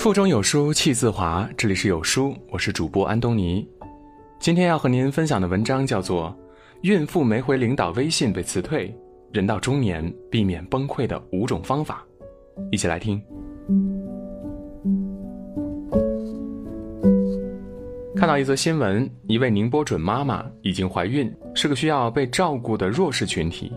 腹中有书气自华，这里是有书，我是主播安东尼。今天要和您分享的文章叫做《孕妇没回领导微信被辞退，人到中年避免崩溃的五种方法》，一起来听。看到一则新闻，一位宁波准妈妈已经怀孕，是个需要被照顾的弱势群体。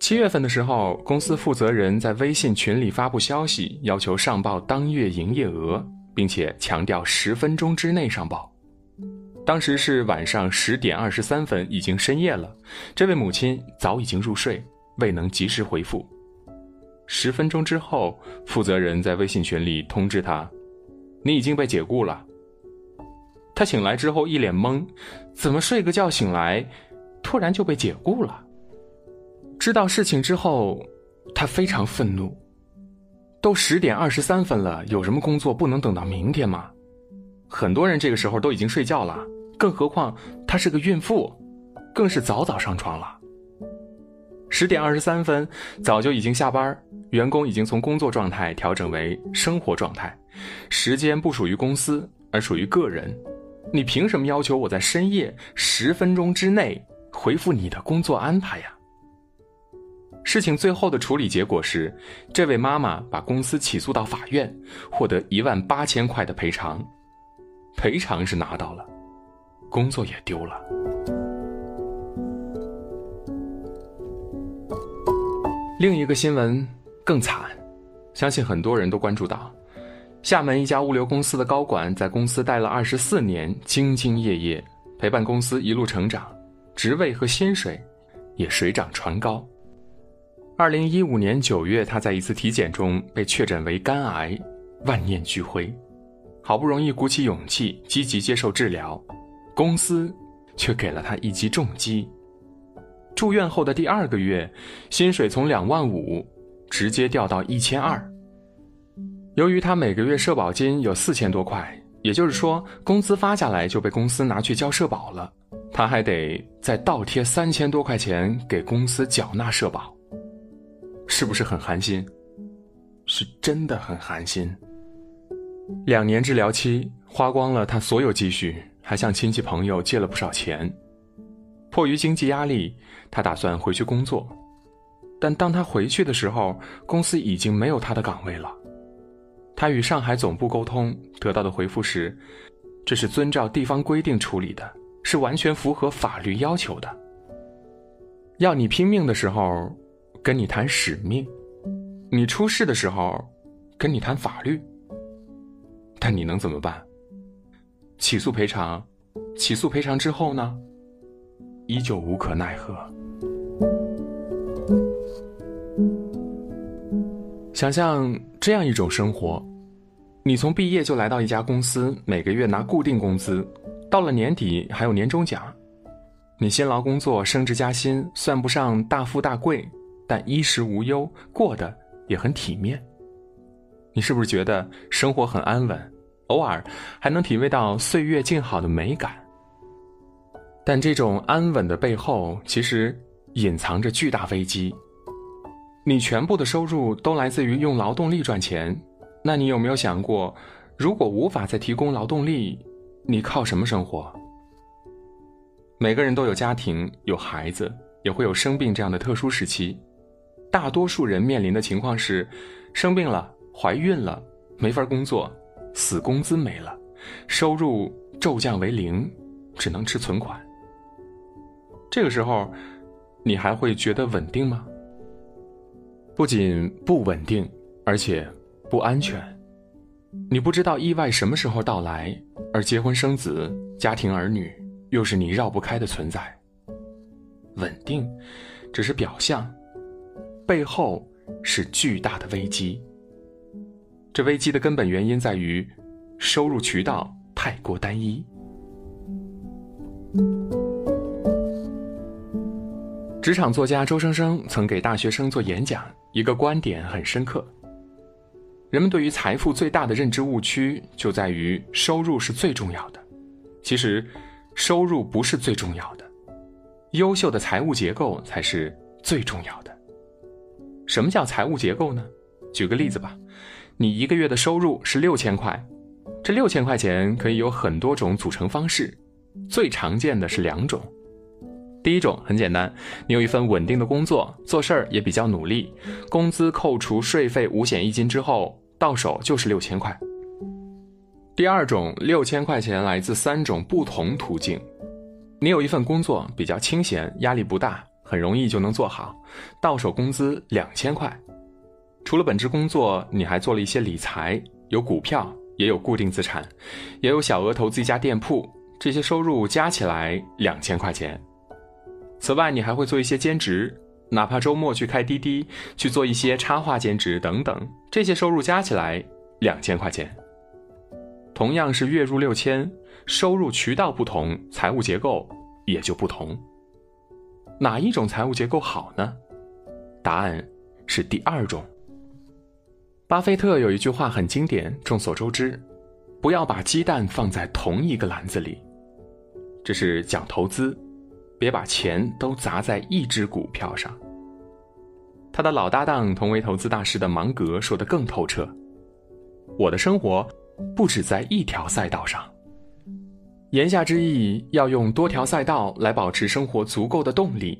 七月份的时候，公司负责人在微信群里发布消息，要求上报当月营业额，并且强调十分钟之内上报。当时是晚上十点二十三分，已经深夜了。这位母亲早已经入睡，未能及时回复。十分钟之后，负责人在微信群里通知他：“你已经被解雇了。”他醒来之后一脸懵，怎么睡个觉醒来，突然就被解雇了？知道事情之后，他非常愤怒。都十点二十三分了，有什么工作不能等到明天吗？很多人这个时候都已经睡觉了，更何况她是个孕妇，更是早早上床了。十点二十三分，早就已经下班，员工已经从工作状态调整为生活状态，时间不属于公司，而属于个人。你凭什么要求我在深夜十分钟之内回复你的工作安排呀？事情最后的处理结果是，这位妈妈把公司起诉到法院，获得一万八千块的赔偿。赔偿是拿到了，工作也丢了。另一个新闻更惨，相信很多人都关注到，厦门一家物流公司的高管在公司待了二十四年，兢兢业业，陪伴公司一路成长，职位和薪水也水涨船高。二零一五年九月，他在一次体检中被确诊为肝癌，万念俱灰，好不容易鼓起勇气积极接受治疗，公司却给了他一击重击。住院后的第二个月，薪水从两万五直接掉到一千二。由于他每个月社保金有四千多块，也就是说工资发下来就被公司拿去交社保了，他还得再倒贴三千多块钱给公司缴纳社保。是不是很寒心？是真的很寒心。两年治疗期花光了他所有积蓄，还向亲戚朋友借了不少钱。迫于经济压力，他打算回去工作。但当他回去的时候，公司已经没有他的岗位了。他与上海总部沟通，得到的回复是：这是遵照地方规定处理的，是完全符合法律要求的。要你拼命的时候。跟你谈使命，你出事的时候，跟你谈法律。但你能怎么办？起诉赔偿，起诉赔偿之后呢？依旧无可奈何。想象这样一种生活：你从毕业就来到一家公司，每个月拿固定工资，到了年底还有年终奖。你辛劳工作，升职加薪，算不上大富大贵。但衣食无忧，过得也很体面。你是不是觉得生活很安稳？偶尔还能体味到岁月静好的美感。但这种安稳的背后，其实隐藏着巨大危机。你全部的收入都来自于用劳动力赚钱，那你有没有想过，如果无法再提供劳动力，你靠什么生活？每个人都有家庭，有孩子，也会有生病这样的特殊时期。大多数人面临的情况是，生病了、怀孕了，没法工作，死工资没了，收入骤降为零，只能吃存款。这个时候，你还会觉得稳定吗？不仅不稳定，而且不安全。你不知道意外什么时候到来，而结婚生子、家庭儿女又是你绕不开的存在。稳定，只是表象。背后是巨大的危机。这危机的根本原因在于收入渠道太过单一。职场作家周生生曾给大学生做演讲，一个观点很深刻：人们对于财富最大的认知误区就在于收入是最重要的。其实，收入不是最重要的，优秀的财务结构才是最重要的。什么叫财务结构呢？举个例子吧，你一个月的收入是六千块，这六千块钱可以有很多种组成方式，最常见的是两种。第一种很简单，你有一份稳定的工作，做事儿也比较努力，工资扣除税费、五险一金之后，到手就是六千块。第二种，六千块钱来自三种不同途径。你有一份工作比较清闲，压力不大，很容易就能做好，到手工资两千块。除了本职工作，你还做了一些理财，有股票，也有固定资产，也有小额投资一家店铺，这些收入加起来两千块钱。此外，你还会做一些兼职，哪怕周末去开滴滴，去做一些插画兼职等等，这些收入加起来两千块钱。同样是月入六千，收入渠道不同，财务结构也就不同。哪一种财务结构好呢？答案是第二种。巴菲特有一句话很经典，众所周知：不要把鸡蛋放在同一个篮子里。这是讲投资，别把钱都砸在一只股票上。他的老搭档，同为投资大师的芒格说的更透彻：我的生活。不止在一条赛道上。言下之意，要用多条赛道来保持生活足够的动力。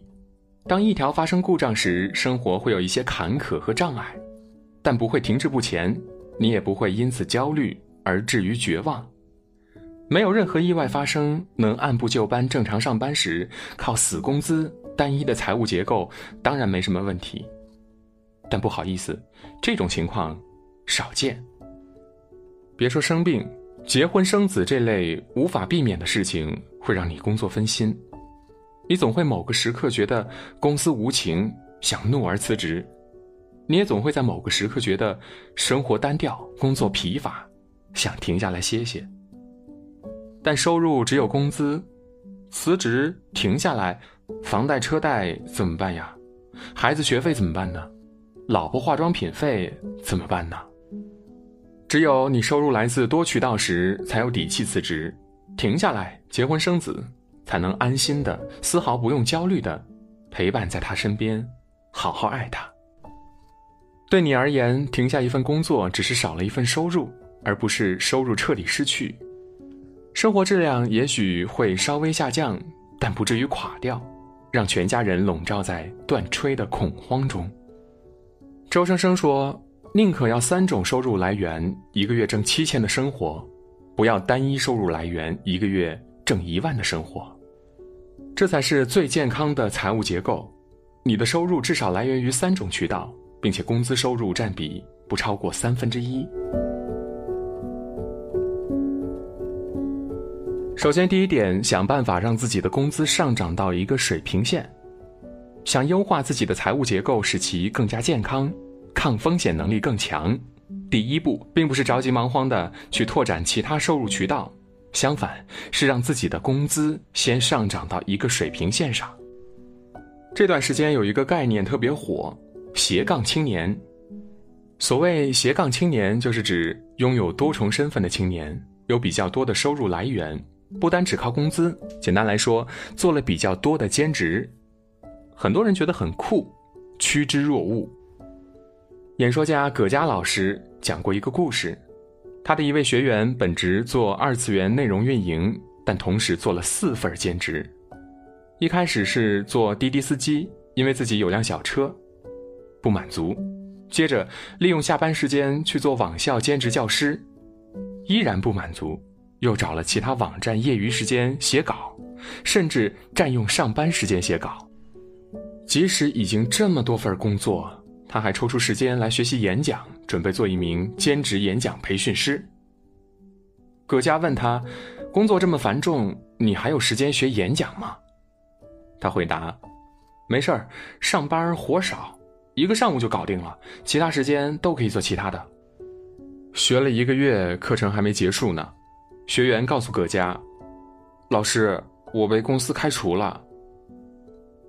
当一条发生故障时，生活会有一些坎坷和障碍，但不会停滞不前。你也不会因此焦虑而至于绝望。没有任何意外发生，能按部就班正常上班时，靠死工资、单一的财务结构，当然没什么问题。但不好意思，这种情况少见。别说生病，结婚生子这类无法避免的事情会让你工作分心，你总会某个时刻觉得公司无情，想怒而辞职；你也总会在某个时刻觉得生活单调，工作疲乏，想停下来歇歇。但收入只有工资，辞职停下来，房贷车贷怎么办呀？孩子学费怎么办呢？老婆化妆品费怎么办呢？只有你收入来自多渠道时，才有底气辞职，停下来结婚生子，才能安心的、丝毫不用焦虑的陪伴在他身边，好好爱他。对你而言，停下一份工作只是少了一份收入，而不是收入彻底失去。生活质量也许会稍微下降，但不至于垮掉，让全家人笼罩在断炊的恐慌中。周生生说。宁可要三种收入来源，一个月挣七千的生活，不要单一收入来源，一个月挣一万的生活，这才是最健康的财务结构。你的收入至少来源于三种渠道，并且工资收入占比不超过三分之一。首先，第一点，想办法让自己的工资上涨到一个水平线，想优化自己的财务结构，使其更加健康。抗风险能力更强，第一步并不是着急忙慌的去拓展其他收入渠道，相反是让自己的工资先上涨到一个水平线上。这段时间有一个概念特别火，斜杠青年。所谓斜杠青年，就是指拥有多重身份的青年，有比较多的收入来源，不单只靠工资。简单来说，做了比较多的兼职，很多人觉得很酷，趋之若鹜。演说家葛佳老师讲过一个故事，他的一位学员本职做二次元内容运营，但同时做了四份兼职。一开始是做滴滴司机，因为自己有辆小车，不满足；接着利用下班时间去做网校兼职教师，依然不满足，又找了其他网站业余时间写稿，甚至占用上班时间写稿。即使已经这么多份工作。他还抽出时间来学习演讲，准备做一名兼职演讲培训师。葛佳问他：“工作这么繁重，你还有时间学演讲吗？”他回答：“没事儿，上班活少，一个上午就搞定了，其他时间都可以做其他的。”学了一个月，课程还没结束呢。学员告诉葛佳：“老师，我被公司开除了。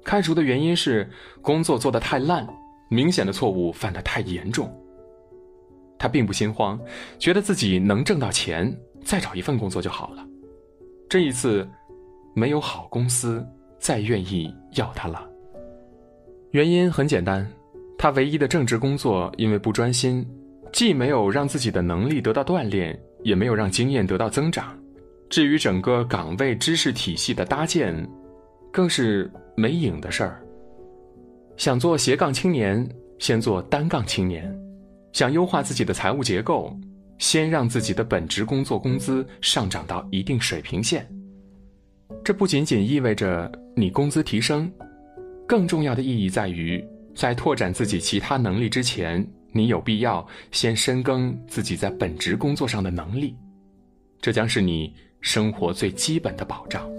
开除的原因是工作做得太烂。”明显的错误犯得太严重，他并不心慌，觉得自己能挣到钱，再找一份工作就好了。这一次，没有好公司再愿意要他了。原因很简单，他唯一的正职工作因为不专心，既没有让自己的能力得到锻炼，也没有让经验得到增长。至于整个岗位知识体系的搭建，更是没影的事儿。想做斜杠青年，先做单杠青年；想优化自己的财务结构，先让自己的本职工作工资上涨到一定水平线。这不仅仅意味着你工资提升，更重要的意义在于。在拓展自己其他能力之前，你有必要先深耕自己在本职工作上的能力，这将是你生活最基本的保障。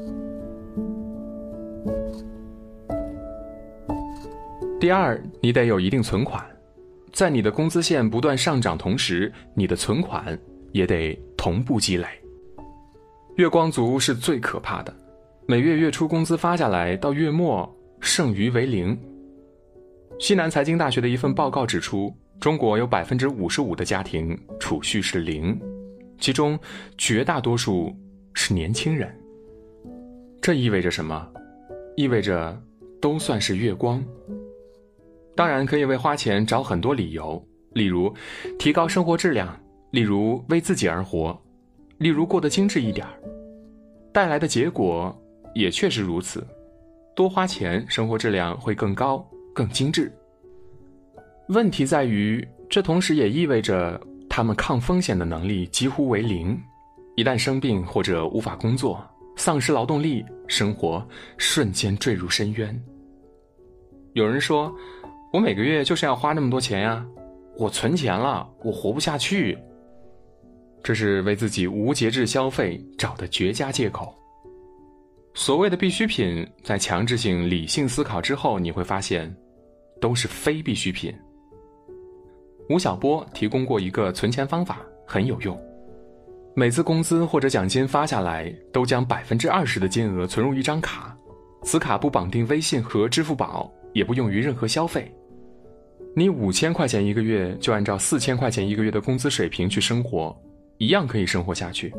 第二，你得有一定存款，在你的工资线不断上涨同时，你的存款也得同步积累。月光族是最可怕的，每月月初工资发下来，到月末剩余为零。西南财经大学的一份报告指出，中国有百分之五十五的家庭储蓄是零，其中绝大多数是年轻人。这意味着什么？意味着都算是月光。当然可以为花钱找很多理由，例如提高生活质量，例如为自己而活，例如过得精致一点儿。带来的结果也确实如此，多花钱，生活质量会更高。更精致。问题在于，这同时也意味着他们抗风险的能力几乎为零，一旦生病或者无法工作，丧失劳动力，生活瞬间坠入深渊。有人说：“我每个月就是要花那么多钱呀，我存钱了，我活不下去。”这是为自己无节制消费找的绝佳借口。所谓的必需品，在强制性理性思考之后，你会发现，都是非必需品。吴晓波提供过一个存钱方法，很有用。每次工资或者奖金发下来，都将百分之二十的金额存入一张卡，此卡不绑定微信和支付宝，也不用于任何消费。你五千块钱一个月，就按照四千块钱一个月的工资水平去生活，一样可以生活下去。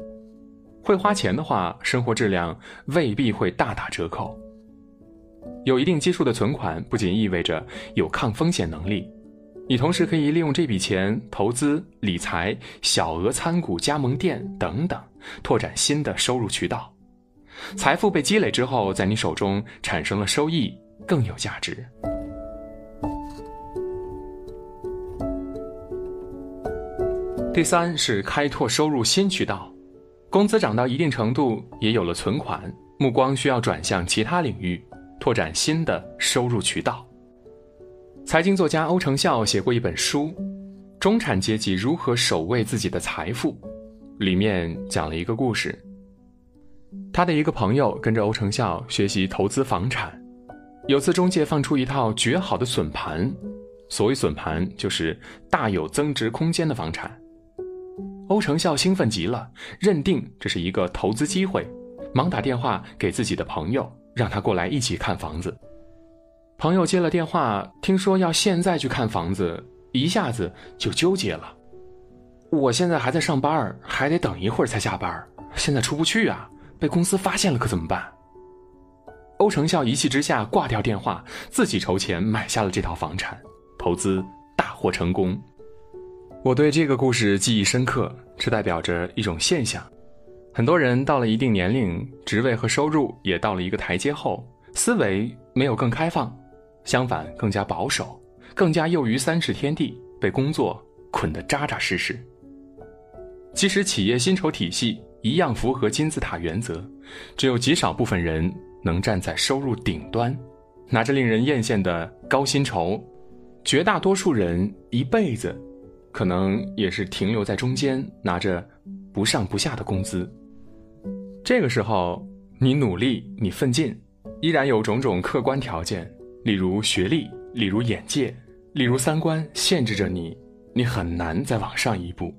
会花钱的话，生活质量未必会大打折扣。有一定基数的存款，不仅意味着有抗风险能力，你同时可以利用这笔钱投资、理财、小额参股、加盟店等等，拓展新的收入渠道。财富被积累之后，在你手中产生了收益，更有价值。第三是开拓收入新渠道。工资涨到一定程度，也有了存款，目光需要转向其他领域，拓展新的收入渠道。财经作家欧成孝写过一本书《中产阶级如何守卫自己的财富》，里面讲了一个故事。他的一个朋友跟着欧成孝学习投资房产，有次中介放出一套绝好的笋盘，所谓笋盘就是大有增值空间的房产。欧成孝兴奋极了，认定这是一个投资机会，忙打电话给自己的朋友，让他过来一起看房子。朋友接了电话，听说要现在去看房子，一下子就纠结了。我现在还在上班，还得等一会儿才下班，现在出不去啊，被公司发现了可怎么办？欧成孝一气之下挂掉电话，自己筹钱买下了这套房产，投资大获成功。我对这个故事记忆深刻，这代表着一种现象：很多人到了一定年龄，职位和收入也到了一个台阶后，思维没有更开放，相反更加保守，更加囿于三尺天地，被工作捆得扎扎实实。即使企业薪酬体系一样符合金字塔原则，只有极少部分人能站在收入顶端，拿着令人艳羡的高薪酬，绝大多数人一辈子。可能也是停留在中间，拿着不上不下的工资。这个时候，你努力，你奋进，依然有种种客观条件，例如学历，例如眼界，例如三观，限制着你，你很难再往上一步。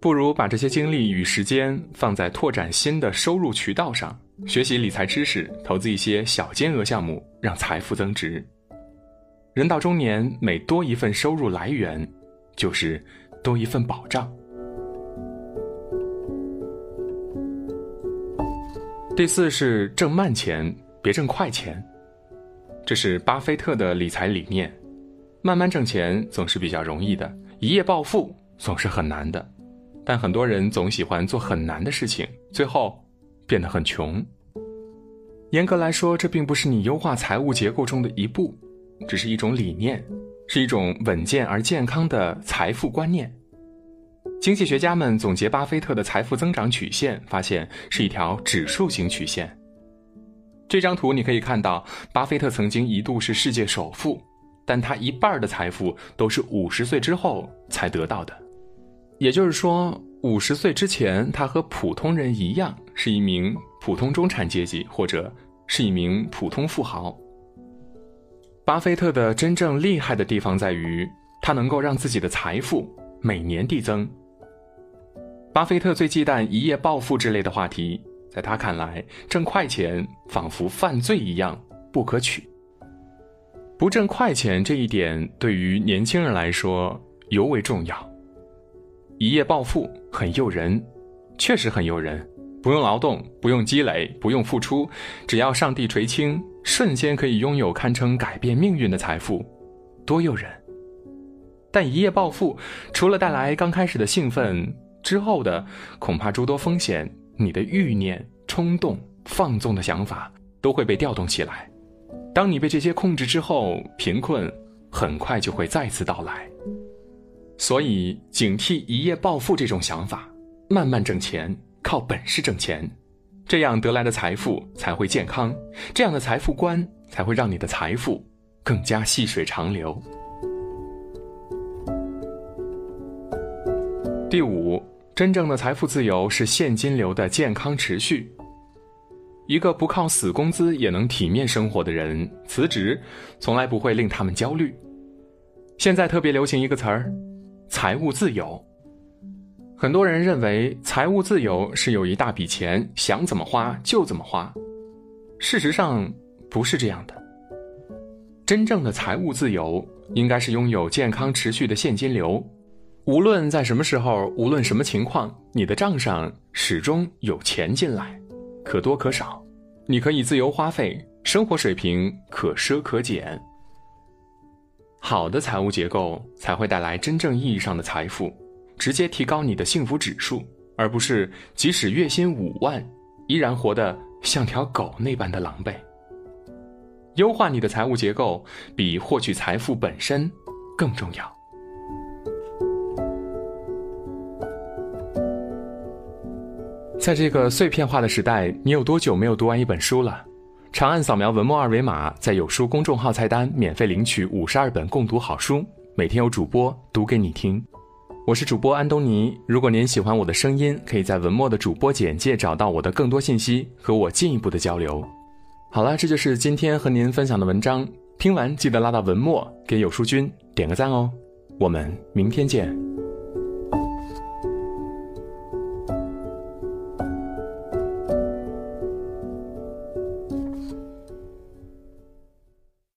不如把这些精力与时间放在拓展新的收入渠道上，学习理财知识，投资一些小金额项目，让财富增值。人到中年，每多一份收入来源。就是多一份保障。第四是挣慢钱，别挣快钱。这是巴菲特的理财理念。慢慢挣钱总是比较容易的，一夜暴富总是很难的，但很多人总喜欢做很难的事情，最后变得很穷。严格来说，这并不是你优化财务结构中的一步，只是一种理念，是一种稳健而健康的财富观念。经济学家们总结巴菲特的财富增长曲线，发现是一条指数型曲线。这张图你可以看到，巴菲特曾经一度是世界首富，但他一半的财富都是五十岁之后才得到的。也就是说，五十岁之前，他和普通人一样，是一名普通中产阶级，或者是一名普通富豪。巴菲特的真正厉害的地方在于，他能够让自己的财富每年递增。巴菲特最忌惮一夜暴富之类的话题，在他看来，挣快钱仿佛犯罪一样不可取。不挣快钱这一点，对于年轻人来说尤为重要。一夜暴富很诱人，确实很诱人。不用劳动，不用积累，不用付出，只要上帝垂青，瞬间可以拥有堪称改变命运的财富，多诱人！但一夜暴富，除了带来刚开始的兴奋，之后的恐怕诸多风险，你的欲念、冲动、放纵的想法都会被调动起来。当你被这些控制之后，贫困很快就会再次到来。所以，警惕一夜暴富这种想法，慢慢挣钱，靠本事挣钱，这样得来的财富才会健康，这样的财富观才会让你的财富更加细水长流。第五，真正的财富自由是现金流的健康持续。一个不靠死工资也能体面生活的人，辞职从来不会令他们焦虑。现在特别流行一个词儿。财务自由，很多人认为财务自由是有一大笔钱，想怎么花就怎么花。事实上不是这样的。真正的财务自由应该是拥有健康持续的现金流，无论在什么时候，无论什么情况，你的账上始终有钱进来，可多可少，你可以自由花费，生活水平可奢可俭。好的财务结构才会带来真正意义上的财富，直接提高你的幸福指数，而不是即使月薪五万，依然活得像条狗那般的狼狈。优化你的财务结构，比获取财富本身更重要。在这个碎片化的时代，你有多久没有读完一本书了？长按扫描文末二维码，在有书公众号菜单免费领取五十二本共读好书，每天有主播读给你听。我是主播安东尼。如果您喜欢我的声音，可以在文末的主播简介找到我的更多信息，和我进一步的交流。好了，这就是今天和您分享的文章。听完记得拉到文末给有书君点个赞哦。我们明天见。